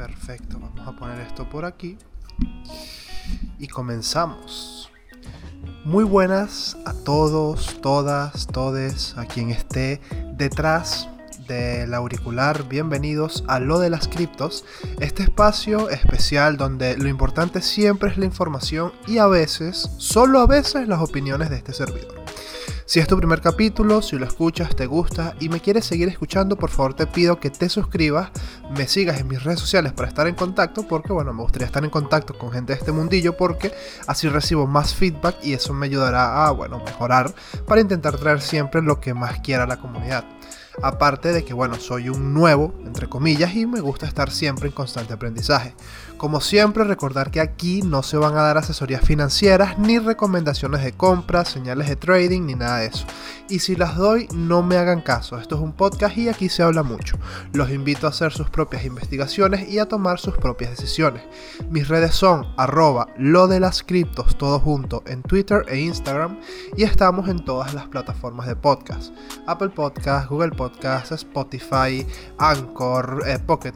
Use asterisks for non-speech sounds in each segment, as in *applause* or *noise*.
Perfecto, vamos a poner esto por aquí. Y comenzamos. Muy buenas a todos, todas, todes, a quien esté detrás del auricular. Bienvenidos a Lo de las Criptos, este espacio especial donde lo importante siempre es la información y a veces, solo a veces, las opiniones de este servidor. Si es tu primer capítulo, si lo escuchas, te gusta y me quieres seguir escuchando, por favor te pido que te suscribas, me sigas en mis redes sociales para estar en contacto, porque bueno, me gustaría estar en contacto con gente de este mundillo, porque así recibo más feedback y eso me ayudará a, bueno, mejorar para intentar traer siempre lo que más quiera la comunidad. Aparte de que, bueno, soy un nuevo, entre comillas, y me gusta estar siempre en constante aprendizaje. Como siempre, recordar que aquí no se van a dar asesorías financieras, ni recomendaciones de compra, señales de trading, ni nada de eso. Y si las doy, no me hagan caso. Esto es un podcast y aquí se habla mucho. Los invito a hacer sus propias investigaciones y a tomar sus propias decisiones. Mis redes son arroba lo de las criptos, todo junto, en Twitter e Instagram. Y estamos en todas las plataformas de podcast. Apple Podcast, Google Podcast, Spotify, Anchor, eh, Pocket.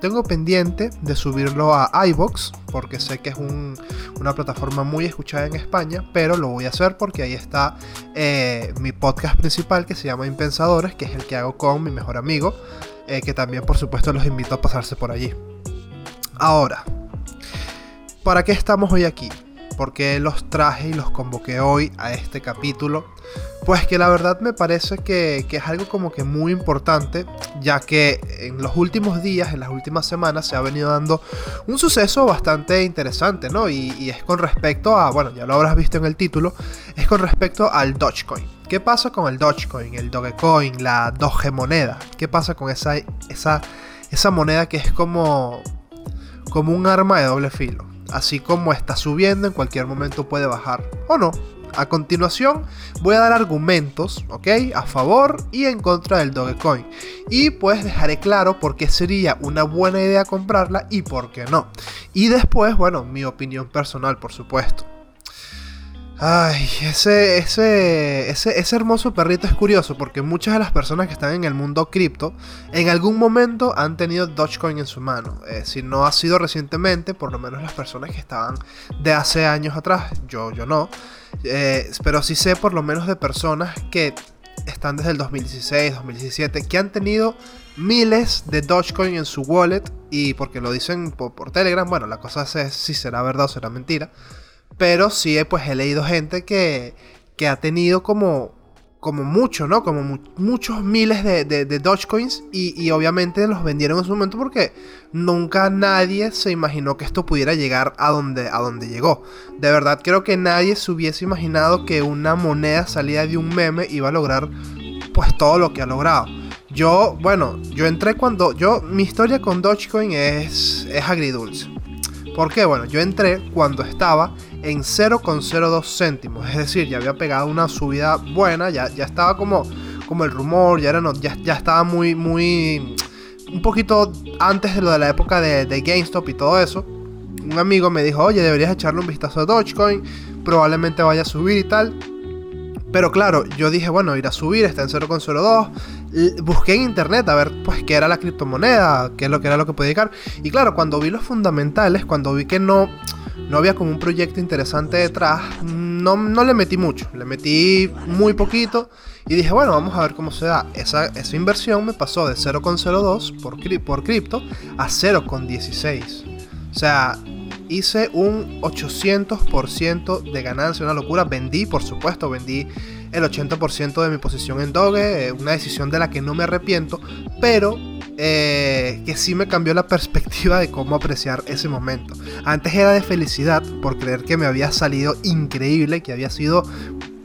Tengo pendiente de subirlo a a iBox, porque sé que es una plataforma muy escuchada en España, pero lo voy a hacer porque ahí está eh, mi podcast principal que se llama Impensadores, que es el que hago con mi mejor amigo, eh, que también por supuesto los invito a pasarse por allí. Ahora, ¿para qué estamos hoy aquí? ¿Por qué los traje y los convoqué hoy a este capítulo? Pues que la verdad me parece que, es algo como que muy importante, ya que en los últimos días, en las últimas semanas, se ha venido dando un suceso bastante interesante, ¿no? Y, es con respecto a, bueno, ya lo habrás visto en el título, es con respecto al Dogecoin. ¿Qué pasa con el Dogecoin, el Dogecoin, la Doge moneda? ¿Qué pasa con esa, esa, esa moneda que es como, como un arma de doble filo? Así como está subiendo, en cualquier momento puede bajar o no. A continuación voy a dar argumentos, ¿ok? A favor y en contra del Dogecoin. Y pues dejaré claro por qué sería una buena idea comprarla y por qué no. Y después, bueno, mi opinión personal, por supuesto. Ay, ese, ese, ese, hermoso perrito es curioso porque muchas de las personas que están en el mundo cripto en algún momento han tenido Dogecoin en su mano. Eh, si no ha sido recientemente, por lo menos las personas que estaban de hace años atrás, yo, yo no. Eh, pero sí sé por lo menos de personas que están desde el 2016, 2017, que han tenido miles de Dogecoin en su wallet y porque lo dicen por, por Telegram, bueno, la cosa es si será verdad o será mentira. Pero sí, pues he leído gente que, que ha tenido como, como mucho, ¿no? Como muchos miles de, de, Dogecoins y, y, obviamente los vendieron en su momento porque nunca nadie se imaginó que esto pudiera llegar a donde, a donde llegó. De verdad creo que nadie se hubiese imaginado que una moneda salida de un meme iba a lograr pues todo lo que ha logrado. Yo, bueno, yo entré cuando, yo, mi historia con Dogecoin es, es agridulce. ¿Por qué? Bueno, yo entré cuando estaba en 0,02 céntimos. Es decir, ya había pegado una subida buena, ya, ya estaba como, como el rumor, ya, era no, ya, ya estaba muy, muy... Un poquito antes de lo de la época de, de GameStop y todo eso. Un amigo me dijo, oye, deberías echarle un vistazo a Dogecoin, probablemente vaya a subir y tal. Pero claro, yo dije, bueno, irá a subir, está en 0,02. Busqué en internet a ver pues qué era la criptomoneda, qué es lo que era lo que podía llegar. Y claro, cuando vi los fundamentales, cuando vi que no, no había como un proyecto interesante detrás, no, no le metí mucho, le metí muy poquito y dije, bueno, vamos a ver cómo se da. Esa, esa inversión me pasó de 0,02 por, por cripto a 0,16. O sea, hice un 800% de ganancia, una locura. Vendí, por supuesto, vendí el 80% de mi posición en Doge, eh, una decisión de la que no me arrepiento, pero eh, que sí me cambió la perspectiva de cómo apreciar ese momento. Antes era de felicidad por creer que me había salido increíble, que había sido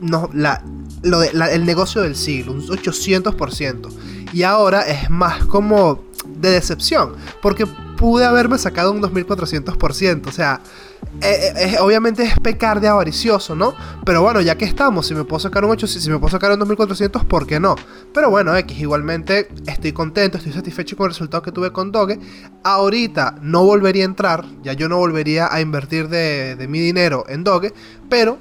no, la, lo de, el negocio del siglo, un 800%. Y ahora es más como de decepción, porque pude haberme sacado un 2400%. O sea, eh, eh, obviamente es pecar de avaricioso, ¿no? Pero bueno, ya que estamos, si me puedo sacar un 8, si me puedo sacar un 2400, ¿por qué no? Pero bueno, X, igualmente estoy contento, estoy satisfecho con el resultado que tuve con Doge. Ahorita no volvería a entrar, ya yo no volvería a invertir de, de mi dinero en Doge, pero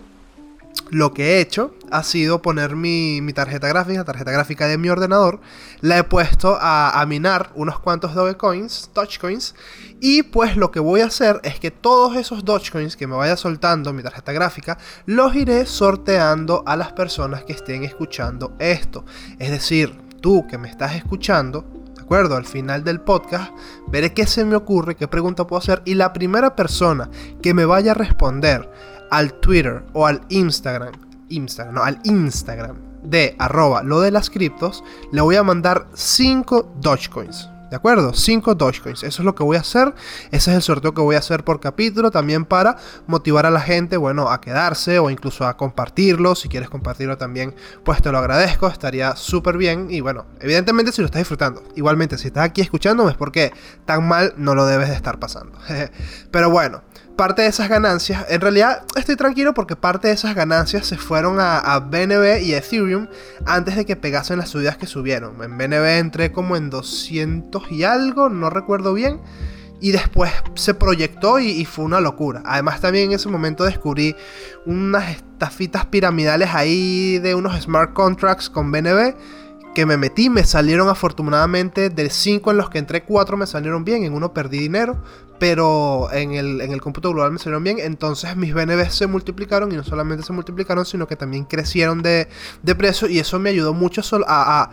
lo que he hecho ha sido poner mi, tarjeta gráfica, tarjeta gráfica de mi ordenador, la he puesto a, minar unos cuantos Dogecoins, Dogecoins, y pues lo que voy a hacer es que todos esos Dogecoins que me vaya soltando mi tarjeta gráfica, los iré sorteando a las personas que estén escuchando esto. Es decir, tú que me estás escuchando, ¿de acuerdo? Al final del podcast, veré qué se me ocurre, qué pregunta puedo hacer, y la primera persona que me vaya a responder, al Twitter o al Instagram, Instagram, no, al Instagram de arroba lo de las criptos, le voy a mandar 5 Dogecoins. ¿De acuerdo? 5 Dogecoins. Eso es lo que voy a hacer. Ese es el sorteo que voy a hacer por capítulo. También para motivar a la gente, bueno, a quedarse o incluso a compartirlo. Si quieres compartirlo también, pues te lo agradezco. Estaría súper bien. Y bueno, evidentemente si lo estás disfrutando. Igualmente, si estás aquí escuchándome es porque tan mal no lo debes de estar pasando. *laughs* Pero bueno, parte de esas ganancias, en realidad estoy tranquilo porque parte de esas ganancias se fueron a, BNB y Ethereum antes de que pegasen las subidas que subieron. En BNB entré como en 200 y algo, no recuerdo bien. Y después se proyectó y, y, fue una locura. Además también en ese momento descubrí unas estafitas piramidales ahí de unos smart contracts con BNB que me metí, me salieron afortunadamente de 5 en los que entré 4 me salieron bien, en uno perdí dinero, pero en el, en el cómputo global me salieron bien, entonces mis BNB se multiplicaron y no solamente se multiplicaron, sino que también crecieron de, precio y eso me ayudó mucho a, a,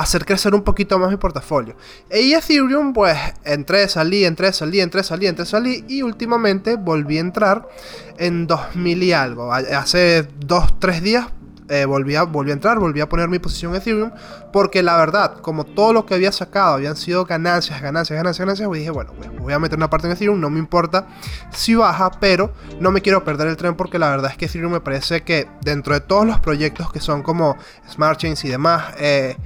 hacer crecer un poquito más mi portafolio. Y Ethereum, pues entré, salí, entré, salí, entré, salí, entré, salí y últimamente volví a entrar en 2000 y algo. Hace 2, 3 días eh, volví, a, volví, a, entrar, volví a poner mi posición en Ethereum, porque la verdad, como todo lo que había sacado habían sido ganancias, ganancias, ganancias, ganancias, pues dije, bueno, pues voy a meter una parte en Ethereum, no me importa si baja, pero no me quiero perder el tren porque la verdad es que Ethereum me parece que dentro de todos los proyectos que son como Smart Chains y demás, eh,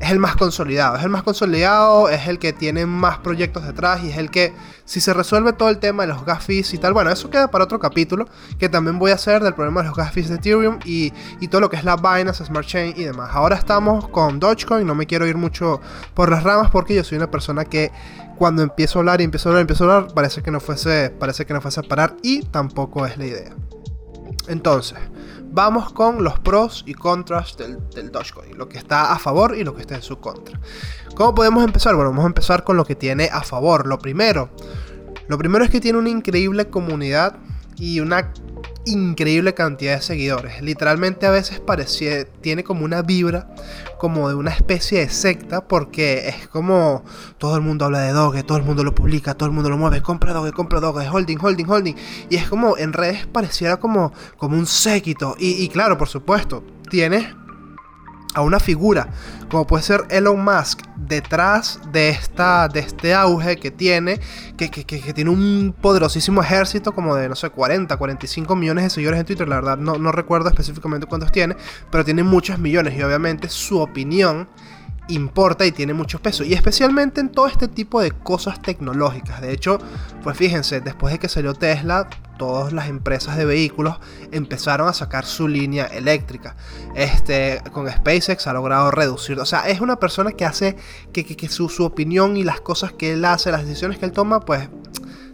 es el más consolidado. Es el más consolidado, es el que tiene más proyectos detrás y es el que, si se resuelve todo el tema de los gas fees y tal, bueno, eso queda para otro capítulo que también voy a hacer del problema de los gas fees de Ethereum y, todo lo que es la Binance, Smart Chain y demás. Ahora estamos con Dogecoin, no me quiero ir mucho por las ramas porque yo soy una persona que cuando empiezo a hablar y empiezo a hablar y empiezo a hablar, parece que no fuese, parece que no fuese a parar y tampoco es la idea. Entonces, vamos con los pros y contras del, Dogecoin, lo que está a favor y lo que está en su contra. ¿Cómo podemos empezar? Bueno, vamos a empezar con lo que tiene a favor. Lo primero, lo primero es que tiene una increíble comunidad y una increíble cantidad de seguidores. Literalmente a veces parece, tiene como una vibra, como de una especie de secta, porque es como todo el mundo habla de Doge, todo el mundo lo publica, todo el mundo lo mueve, compra Doge, compra Doge, holding, holding, holding. Y es como en redes pareciera como, como un séquito. Y, y claro, por supuesto, tiene a una figura como puede ser Elon Musk detrás de, esta, de este auge que tiene, que, tiene un poderosísimo ejército como de, no sé, 40, 45 millones de seguidores en Twitter, la verdad no, no recuerdo específicamente cuántos tiene, pero tiene muchos millones y obviamente su opinión importa y tiene mucho peso. Y especialmente en todo este tipo de cosas tecnológicas. De hecho, pues fíjense, después de que salió Tesla, todas las empresas de vehículos empezaron a sacar su línea eléctrica. Este, con SpaceX ha logrado reducir. O sea, es una persona que hace que, que, su, su opinión y las cosas que él hace, las decisiones que él toma, pues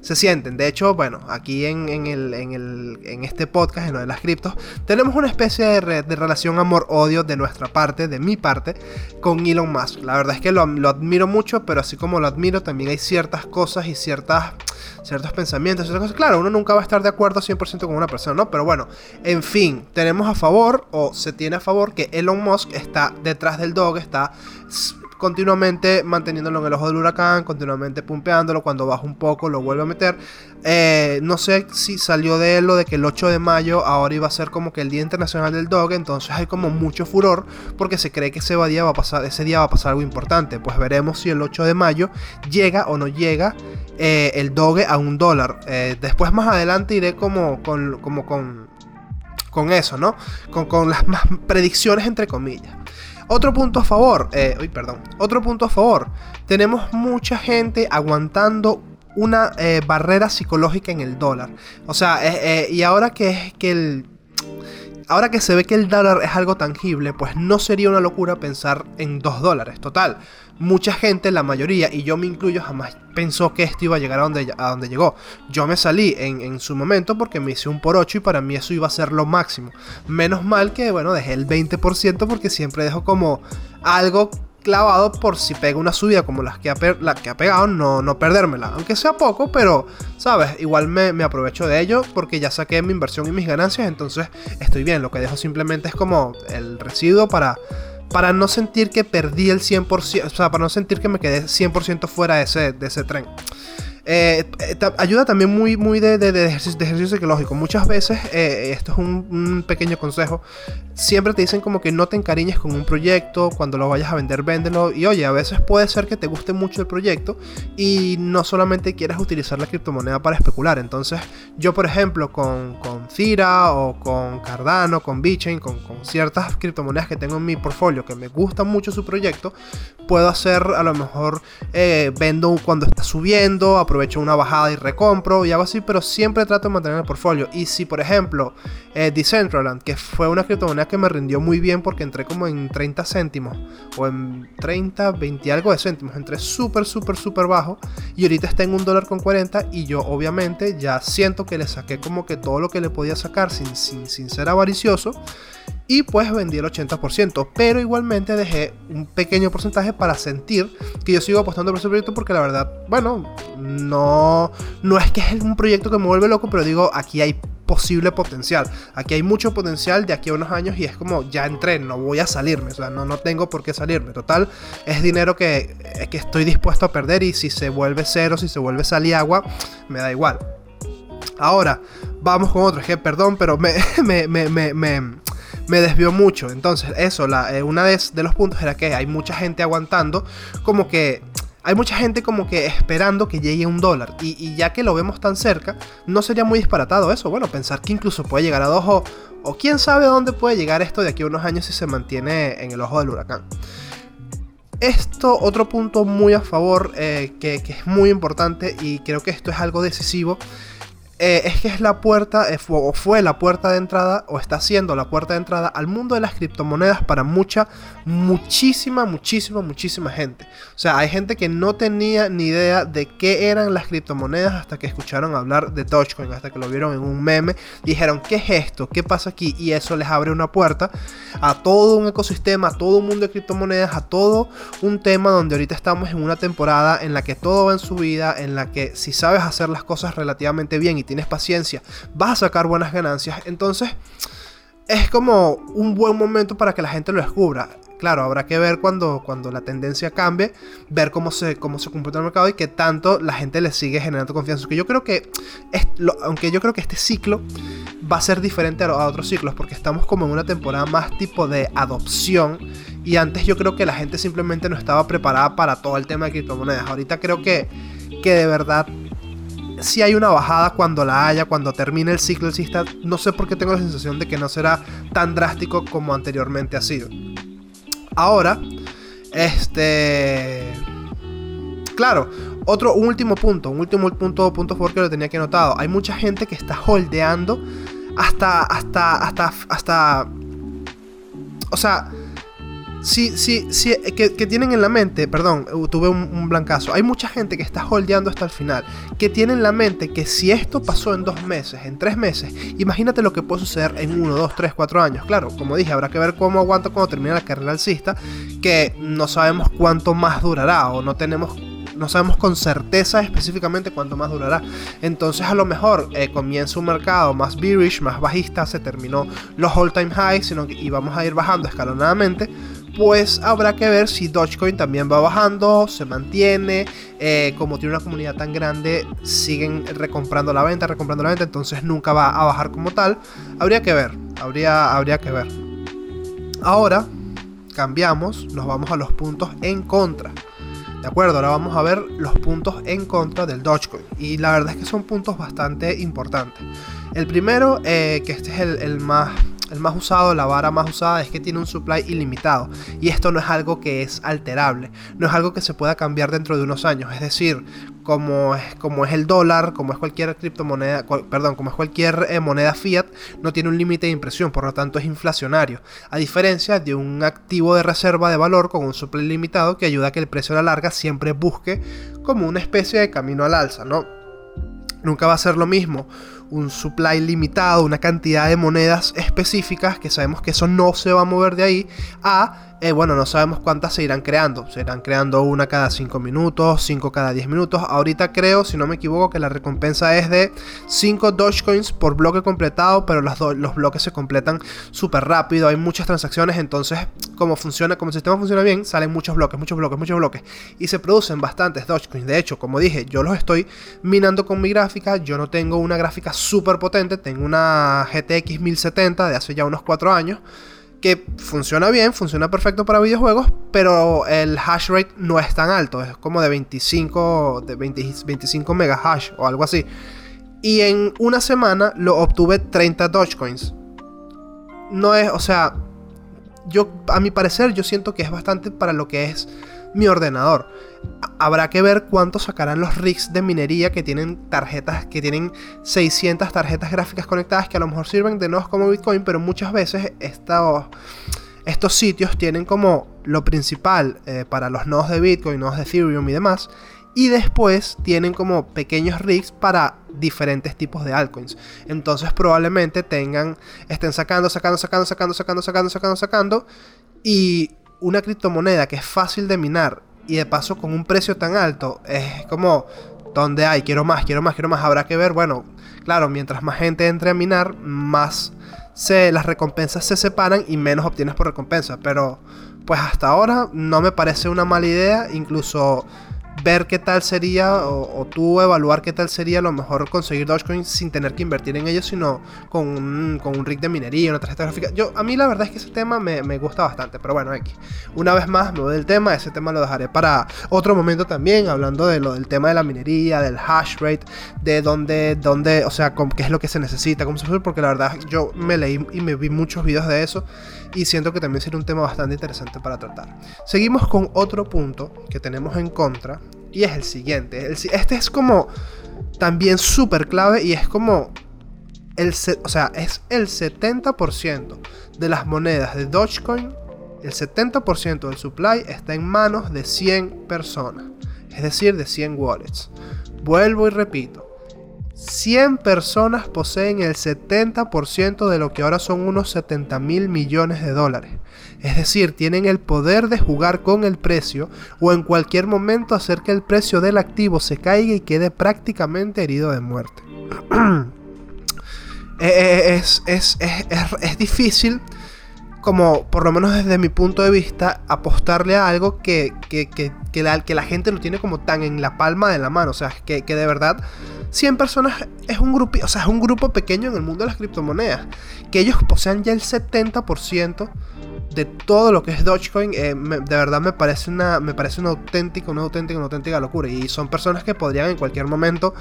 se sienten. De hecho, bueno, aquí en, el, en, este podcast, en lo de las criptos, tenemos una especie de, relación amor-odio de nuestra parte, de mi parte, con Elon Musk. La verdad es que lo, admiro mucho, pero así como lo admiro, también hay ciertas cosas y ciertas, ciertos pensamientos, ciertas cosas. Claro, uno nunca va a estar de acuerdo 100% con una persona, ¿no? Pero bueno, en fin, tenemos a favor, o se tiene a favor, que Elon Musk está detrás del dog, está continuamente manteniéndolo en el ojo del huracán, continuamente pumpeándolo, cuando baja un poco lo vuelve a meter. Eh, no sé si salió de él lo de que el 8 de mayo ahora iba a ser como que el Día Internacional del Dog, entonces hay como mucho furor porque se cree que ese día va a pasar, ese día va a pasar algo importante. Pues veremos si el 8 de mayo llega o no llega eh, el Doge a un dólar. Eh, después más adelante iré como con, como con, con eso, ¿no? Con, con las más predicciones entre comillas. Otro punto a favor, eh, perdón, otro punto a favor, tenemos mucha gente aguantando una eh, barrera psicológica en el dólar. O sea, eh, y ahora que que el... ahora que se ve que el dólar es algo tangible, pues no sería una locura pensar en 2 dólares. Total, mucha gente, la mayoría, y yo me incluyo, jamás pensó que esto iba a llegar a donde, a donde llegó. Yo me salí en, en, su momento porque me hice un por 8 y para mí eso iba a ser lo máximo. Menos mal que, bueno, dejé el 20% porque siempre dejo como algo clavado por si pega una subida como las que ha, la que ha pegado, no, no perdérmela. Aunque sea poco, pero, ¿sabes? Igual me, me, aprovecho de ello porque ya saqué mi inversión y mis ganancias, entonces estoy bien. Lo que dejo simplemente es como el residuo para, para no sentir que perdí el 100%, o sea, para no sentir que me quedé 100% fuera de ese, de ese tren. Eh, eh ayuda también muy, muy de, de, de, ejercicio, de, psicológico. Muchas veces, eh, esto es un, pequeño consejo, siempre te dicen como que no te encariñes con un proyecto, cuando lo vayas a vender, véndelo. Y oye, a veces puede ser que te guste mucho el proyecto y no solamente quieras utilizar la criptomoneda para especular. Entonces, yo por ejemplo, con, con o con Cardano, con Bitcoin, con, con ciertas criptomonedas que tengo en mi portfolio que me gusta mucho su proyecto, puedo hacer a lo mejor vendo cuando está subiendo, aprovecho una bajada y recompro y hago así, pero siempre trato de mantener el portfolio. Y si por ejemplo eh, Decentraland, que fue una criptomoneda que me rindió muy bien porque entré como en 30 céntimos o en 30, 20 algo de céntimos, entré súper, súper, súper bajo y ahorita está en un dólar con 40 y yo obviamente ya siento que le saqué como que todo lo que le podía sacar sin, sin, sin ser avaricioso y pues vendí el 80%, pero igualmente dejé un pequeño porcentaje para sentir que yo sigo apostando por ese proyecto porque la verdad, bueno, no, no es que es un proyecto que me vuelve loco, pero digo, aquí hay posible potencial. Aquí hay mucho potencial de aquí a unos años y es como ya entré, no voy a salirme, o sea, no, no tengo por qué salirme. Total, es dinero que, que estoy dispuesto a perder y si se vuelve cero, si se vuelve sal y agua, me da igual. Ahora, vamos con otro, es que perdón, pero me *laughs* me desvió mucho. Entonces, eso, la, eh, una de, de los puntos era que hay mucha gente aguantando, como que hay mucha gente como que esperando que llegue un dólar. Y, ya que lo vemos tan cerca, no sería muy disparatado eso. Bueno, pensar que incluso puede llegar a dos o, quién sabe dónde puede llegar esto de aquí a unos años si se mantiene en el ojo del huracán. Esto, otro punto muy a favor, eh, que es muy importante y creo que esto es algo decisivo, eh, es que es la puerta, eh, o fue la puerta de entrada, o está siendo la puerta de entrada al mundo de las criptomonedas para mucha, muchísima, muchísima, muchísima gente. O sea, hay gente que no tenía ni idea de qué eran las criptomonedas hasta que escucharon hablar de Dogecoin, hasta que lo vieron en un meme, dijeron, ¿qué es esto? ¿Qué pasa aquí? Y eso les abre una puerta a todo un ecosistema, a todo un mundo de criptomonedas, a todo un tema donde ahorita estamos en una temporada en la que todo va en su vida, en la que si sabes hacer las cosas relativamente bien y tienes paciencia, vas a sacar buenas ganancias. Entonces, es como un buen momento para que la gente lo descubra. Claro, habrá que ver cuando, cuando la tendencia cambie, ver cómo se, cómo se el mercado y que tanto la gente le sigue generando confianza. Que yo creo que, aunque yo creo que este ciclo va a ser diferente a, a, otros ciclos, porque estamos como en una temporada más tipo de adopción. Y antes yo creo que la gente simplemente no estaba preparada para todo el tema de criptomonedas. Ahorita creo que, que de verdad si hay una bajada cuando la haya, cuando termine el ciclo alcista, no sé por qué tengo la sensación de que no será tan drástico como anteriormente ha sido. Ahora, este... Claro, otro último punto, un último punto, punto favor que lo tenía que notado. Hay mucha gente que está holdeando hasta, hasta, hasta, hasta... O sea, Sí, sí, sí, que, tienen en la mente, perdón, uh, tuve un, blancazo. Hay mucha gente que está holdeando hasta el final, que tiene en la mente que si esto pasó en dos meses, en tres meses, imagínate lo que puede suceder en uno, dos, tres, cuatro años. Claro, como dije, habrá que ver cómo aguanta cuando termine la carrera alcista, que no sabemos cuánto más durará o no tenemos no sabemos con certeza específicamente cuánto más durará. Entonces a lo mejor eh, comienza un mercado más bearish, más bajista, se terminó los all time highs sino que, y vamos a ir bajando escalonadamente pues habrá que ver si Dogecoin también va bajando, se mantiene, eh, como tiene una comunidad tan grande, siguen recomprando la venta, recomprando la venta, entonces nunca va a bajar como tal. Habría que ver, habría, habría que ver. Ahora cambiamos, nos vamos a los puntos en contra. De acuerdo, ahora vamos a ver los puntos en contra del Dogecoin. Y la verdad es que son puntos bastante importantes. El primero, eh, que este es el, el más el más usado, la vara más usada es que tiene un supply ilimitado. Y esto no es algo que es alterable, no es algo que se pueda cambiar dentro de unos años. Es decir, como es, el dólar, como es cualquier criptomoneda, perdón, como es cualquier eh, moneda fiat, no tiene un límite de impresión, por lo tanto es inflacionario. A diferencia de un activo de reserva de valor con un supply limitado que ayuda a que el precio a la larga siempre busque como una especie de camino al alza, ¿no? Nunca va a ser lo mismo un supply limitado, una cantidad de monedas específicas que sabemos que eso no se va a mover de ahí, a eh, bueno, no sabemos cuántas se irán creando. Se irán creando una cada 5 minutos, 5 cada 10 minutos. Ahorita creo, si no me equivoco, que la recompensa es de 5 Dogecoins por bloque completado, pero los, los bloques se completan súper rápido. Hay muchas transacciones, entonces, como funciona, como el sistema funciona bien, salen muchos bloques, muchos bloques, muchos bloques. Y se producen bastantes Dogecoins. De hecho, como dije, yo los estoy minando con mi gráfica. Yo no tengo una gráfica súper potente, tengo una GTX 1070 de hace ya unos 4 años que funciona bien, funciona perfecto para videojuegos, pero el hash rate no es tan alto, es como de 25, de 25 mega hash o algo así. Y en una semana lo obtuve 30 Dogecoins. No es, o sea, yo a mi parecer yo siento que es bastante para lo que es mi ordenador. Habrá que ver cuánto sacarán los rigs de minería que tienen tarjetas, que tienen 600 tarjetas gráficas conectadas que a lo mejor sirven de nodos como Bitcoin, pero muchas veces estos, estos sitios tienen como lo principal eh, para los nodos de Bitcoin, nodos de Ethereum y demás, y después tienen como pequeños rigs para diferentes tipos de altcoins. Entonces probablemente tengan, estén sacando, sacando, sacando, sacando, sacando, sacando, sacando, sacando. Y una criptomoneda que es fácil de minar y de paso con un precio tan alto, es como, donde hay? Quiero más, quiero más, quiero más. Habrá que ver, bueno, claro, mientras más gente entre a minar, más se, las recompensas se separan y menos obtienes por recompensa. Pero, pues hasta ahora no me parece una mala idea, incluso ver qué tal sería o, tú evaluar qué tal sería a lo mejor conseguir Dogecoin sin tener que invertir en ellos, sino con un, con un rig de minería, una tarjeta gráfica. Yo, a mí la verdad es que ese tema me, me gusta bastante, pero bueno, aquí. Una vez más me voy del tema, ese tema lo dejaré para otro momento también, hablando de lo del tema de la minería, del hash rate, de dónde, dónde o sea, qué es lo que se necesita, cómo se puede, porque la verdad yo me leí y me vi muchos videos de eso y siento que también sería un tema bastante interesante para tratar. Seguimos con otro punto que tenemos en contra y es el siguiente. este es como también súper clave y es como el, o sea, es el 70% de las monedas de Dogecoin, el 70% del supply está en manos de 100 personas, es decir, de 100 wallets. Vuelvo y repito, 100 personas poseen el 70% de lo que ahora son unos 70 mil millones de dólares. Es decir, tienen el poder de jugar con el precio o en cualquier momento hacer que el precio del activo se caiga y quede prácticamente herido de muerte. *clears throat* Eh, eh, es, es, es, difícil, como por lo menos desde mi punto de vista, apostarle a algo que, que, la, que la gente lo tiene como tan en la palma de la mano. O sea, que, de verdad 100 personas es un grupo, o sea, es un grupo pequeño en el mundo de las criptomonedas. Que ellos posean ya el 70% de todo lo que es Dogecoin, eh, de verdad me parece una me parece una auténtica, una auténtica, una auténtica locura. Y son personas que podrían en cualquier momento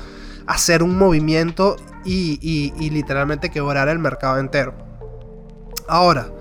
hacer un movimiento y, y, y literalmente quebrar el mercado entero. Ahora,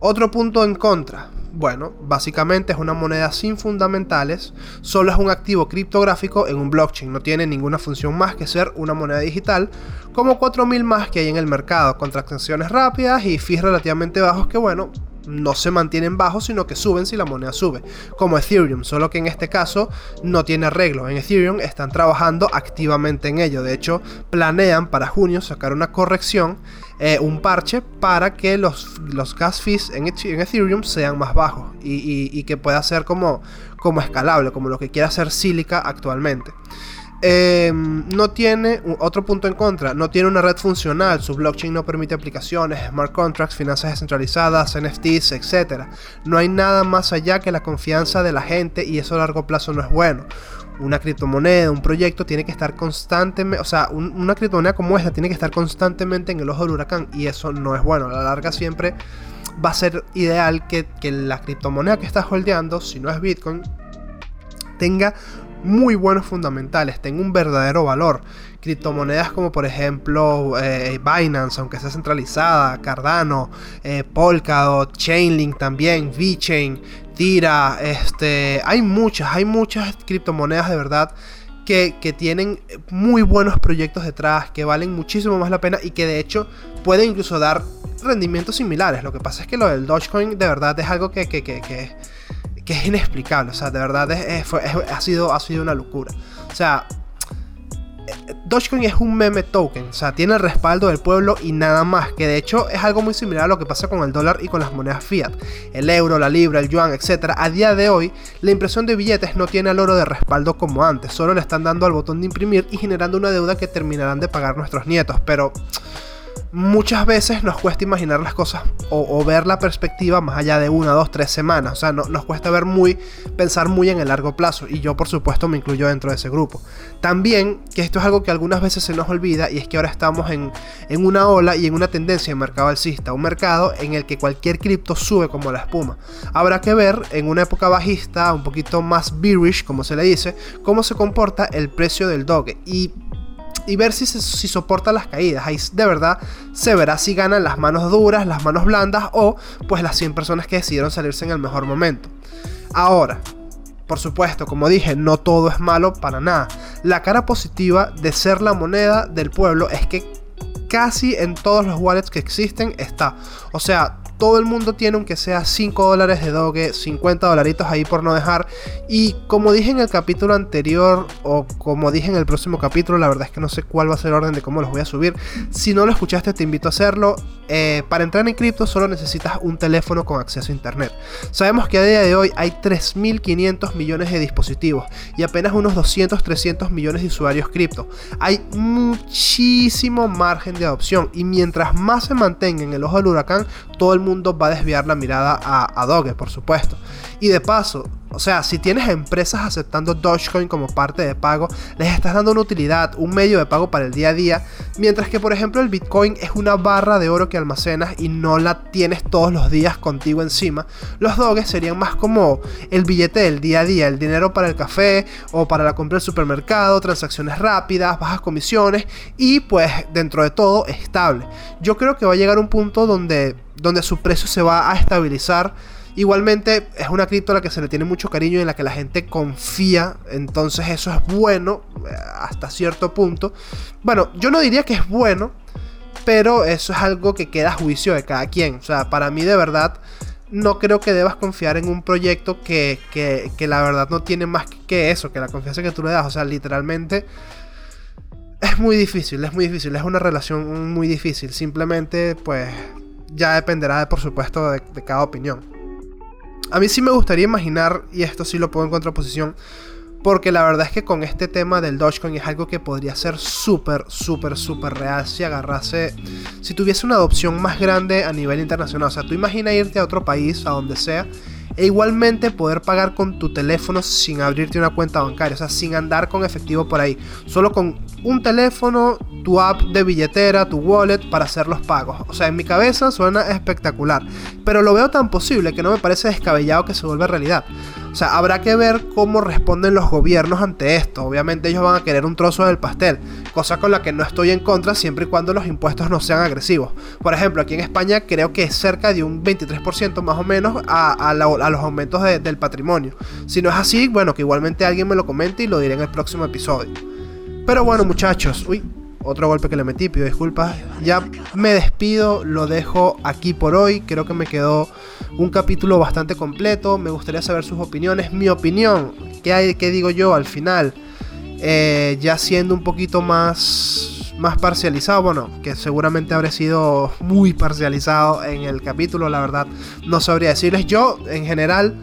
otro punto en contra. Bueno, básicamente es una moneda sin fundamentales, solo es un activo criptográfico en un blockchain, no tiene ninguna función más que ser una moneda digital, como 4000 más que hay en el mercado, con transacciones rápidas y fees relativamente bajos que bueno, no se mantienen bajos, sino que suben si la moneda sube, como Ethereum, solo que en este caso no tiene arreglo. En Ethereum están trabajando activamente en ello, de hecho planean para junio sacar una corrección, eh, un parche para que los, los gas fees en, Ethereum sean más bajos y, que pueda ser como, como escalable, como lo que quiere hacer Silica actualmente. Em, no tiene, otro punto en contra, no tiene una red funcional, su blockchain no permite aplicaciones, smart contracts, finanzas descentralizadas, NFTs, etc. No hay nada más allá que la confianza de la gente y eso a largo plazo no es bueno. Una criptomoneda, un proyecto tiene que estar constantemente, o sea, una criptomoneda como esta tiene que estar constantemente en el ojo del huracán y eso no es bueno. A la larga siempre va a ser ideal que, que la criptomoneda que estás holdeando, si no es Bitcoin, tenga muy buenos fundamentales, tenga un verdadero valor. Criptomonedas como por ejemplo eh, Binance, aunque sea centralizada, Cardano, eh, Polkadot, Chainlink también, VeChain, Tira, este, hay muchas, hay muchas criptomonedas de verdad que, que, tienen muy buenos proyectos detrás, que valen muchísimo más la pena y que de hecho pueden incluso dar rendimientos similares. Lo que pasa es que lo del Dogecoin de verdad es algo que, que, que, es inexplicable. O sea, de verdad ha, sido, ha sido una locura. O sea, Dogecoin es un meme token, o sea, tiene el respaldo del pueblo y nada más, que de hecho es algo muy similar a lo que pasa con el dólar y con las monedas fiat, el euro, la libra, el yuan, etc. A día de hoy, la impresión de billetes no tiene al oro de respaldo como antes, solo le están dando al botón de imprimir y generando una deuda que terminarán de pagar nuestros nietos, pero muchas veces nos cuesta imaginar las cosas o, ver la perspectiva más allá de una, dos, tres semanas. O sea, no, nos cuesta ver muy, pensar muy en el largo plazo. Y yo, por supuesto, me incluyo dentro de ese grupo. También, que esto es algo que algunas veces se nos olvida, y es que ahora estamos en, en una ola y en una tendencia de mercado alcista. Un mercado en el que cualquier cripto sube como la espuma. Habrá que ver en una época bajista, un poquito más bearish, como se le dice, cómo se comporta el precio del Doge. Y y ver si, si soporta las caídas. Ahí de verdad se verá si ganan las manos duras, las manos blandas o pues las 100 personas que decidieron salirse en el mejor momento. Ahora, por supuesto, como dije, no todo es malo para nada. La cara positiva de ser la moneda del pueblo es que casi en todos los wallets que existen está. O sea, todo el mundo tiene aunque sea 5 dólares de Doge, 50 dolaritos ahí por no dejar. Y como dije en el capítulo anterior, o como dije en el próximo capítulo, la verdad es que no sé cuál va a ser el orden de cómo los voy a subir. Si no lo escuchaste, te invito a hacerlo. Eh, para entrar en cripto solo necesitas un teléfono con acceso a internet. Sabemos que a día de hoy hay 3.500 millones de dispositivos y apenas unos 200-300 millones de usuarios cripto. Hay muchísimo margen de adopción y mientras más se mantenga en el ojo del huracán, todo el mundo va a desviar la mirada a, a Doge, por supuesto. Y de paso, o sea, si tienes empresas aceptando Dogecoin como parte de pago, les estás dando una utilidad, un medio de pago para el día a día, mientras que por ejemplo el Bitcoin es una barra de oro que almacenas y no la tienes todos los días contigo encima, los Doges serían más como el billete del día a día, el dinero para el café o para la compra del supermercado, transacciones rápidas, bajas comisiones y pues dentro de todo estable. Yo creo que va a llegar un punto donde, donde su precio se va a estabilizar Igualmente es una cripto a la que se le tiene mucho cariño y en la que la gente confía, entonces eso es bueno eh, hasta cierto punto. Bueno, yo no diría que es bueno, pero eso es algo que queda a juicio de cada quien. O sea, para mí de verdad no creo que debas confiar en un proyecto que, que, la verdad no tiene más que eso, que la confianza que tú le das. O sea, literalmente es muy difícil, es muy difícil, es una relación muy difícil. Simplemente, pues, ya dependerá, por supuesto, de cada opinión. A mí sí me gustaría imaginar, y esto sí lo pongo en contraposición, porque la verdad es que con este tema del Dogecoin es algo que podría ser súper, súper, súper real si agarrase, si tuviese una adopción más grande a nivel internacional. O sea, tú imagina irte a otro país, a donde sea, e igualmente poder pagar con tu teléfono sin abrirte una cuenta bancaria, o sea, sin andar con efectivo por ahí, solo con un teléfono, tu app de billetera, tu wallet para hacer los pagos. O sea, en mi cabeza suena espectacular, pero lo veo tan posible que no me parece descabellado que se vuelva realidad. O sea, habrá que ver cómo responden los gobiernos ante esto. Obviamente ellos van a querer un trozo del pastel, cosa con la que no estoy en contra siempre y cuando los impuestos no sean agresivos. Por ejemplo, aquí en España creo que es cerca de un 23% más o menos a, los aumentos del patrimonio. Si no es así, bueno, que igualmente alguien me lo comente y lo diré en el próximo episodio. Pero bueno, muchachos, uy, otro golpe que le metí, pido disculpas. Ya me despido, lo dejo aquí por hoy. Creo que me quedó un capítulo bastante completo. Me gustaría saber sus opiniones. Mi opinión, ¿qué, hay, qué digo yo al final? Eh, ya siendo un poquito más, más parcializado, bueno, que seguramente habré sido muy parcializado en el capítulo, la verdad, no sabría decirles. Yo, en general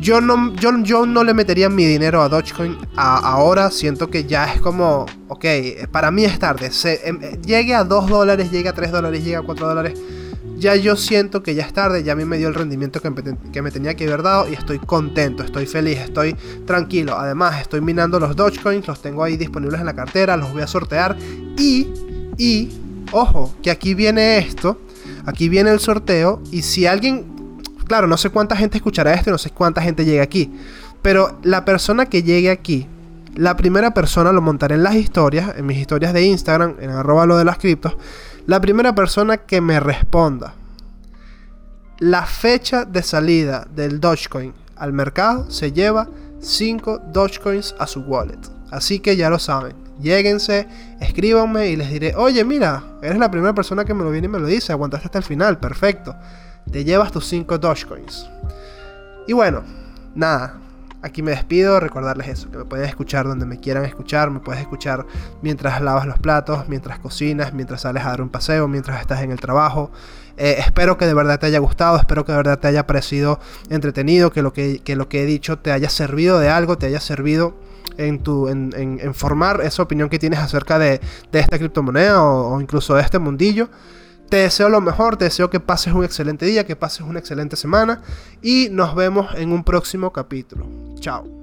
yo no, yo, yo no le metería mi dinero a Dogecoin ahora. Siento que ya es como, ok, para mí es tarde. Em, llegue a 2 dólares, llegue a 3 dólares, llegue a 4 dólares. Ya yo siento que ya es tarde, ya a mí me dio el rendimiento que que me tenía que haber dado y estoy contento, estoy feliz, estoy tranquilo. Además, estoy minando los Dogecoins, los tengo ahí disponibles en la cartera, los voy a sortear. Y, y, ojo, que aquí viene esto, aquí viene el sorteo y si alguien claro, no sé cuánta gente escuchará esto, no sé cuánta gente llega aquí. Pero la persona que llegue aquí, la primera persona lo montaré en las historias, en mis historias de Instagram, en arroba lo de las criptos. La primera persona que me responda la fecha de salida del Dogecoin al mercado se lleva 5 Dogecoins a su wallet. Así que ya lo saben. Lléguense, escríbanme y les diré, oye, mira, eres la primera persona que me lo viene y me lo dice, aguantaste hasta el final, perfecto. Te llevas tus 5 Dogecoins. Y bueno, nada, aquí me despido, recordarles eso, que me pueden escuchar donde me quieran escuchar, me puedes escuchar mientras lavas los platos, mientras cocinas, mientras sales a dar un paseo, mientras estás en el trabajo. Eh, espero que de verdad te haya gustado, espero que de verdad te haya parecido entretenido, que lo que, lo que he dicho te haya servido de algo, te haya servido en, tu, en, formar esa opinión que tienes acerca de, esta criptomoneda o incluso de este mundillo. Te deseo lo mejor, te deseo que pases un excelente día, que pases una excelente semana y nos vemos en un próximo capítulo. Chao.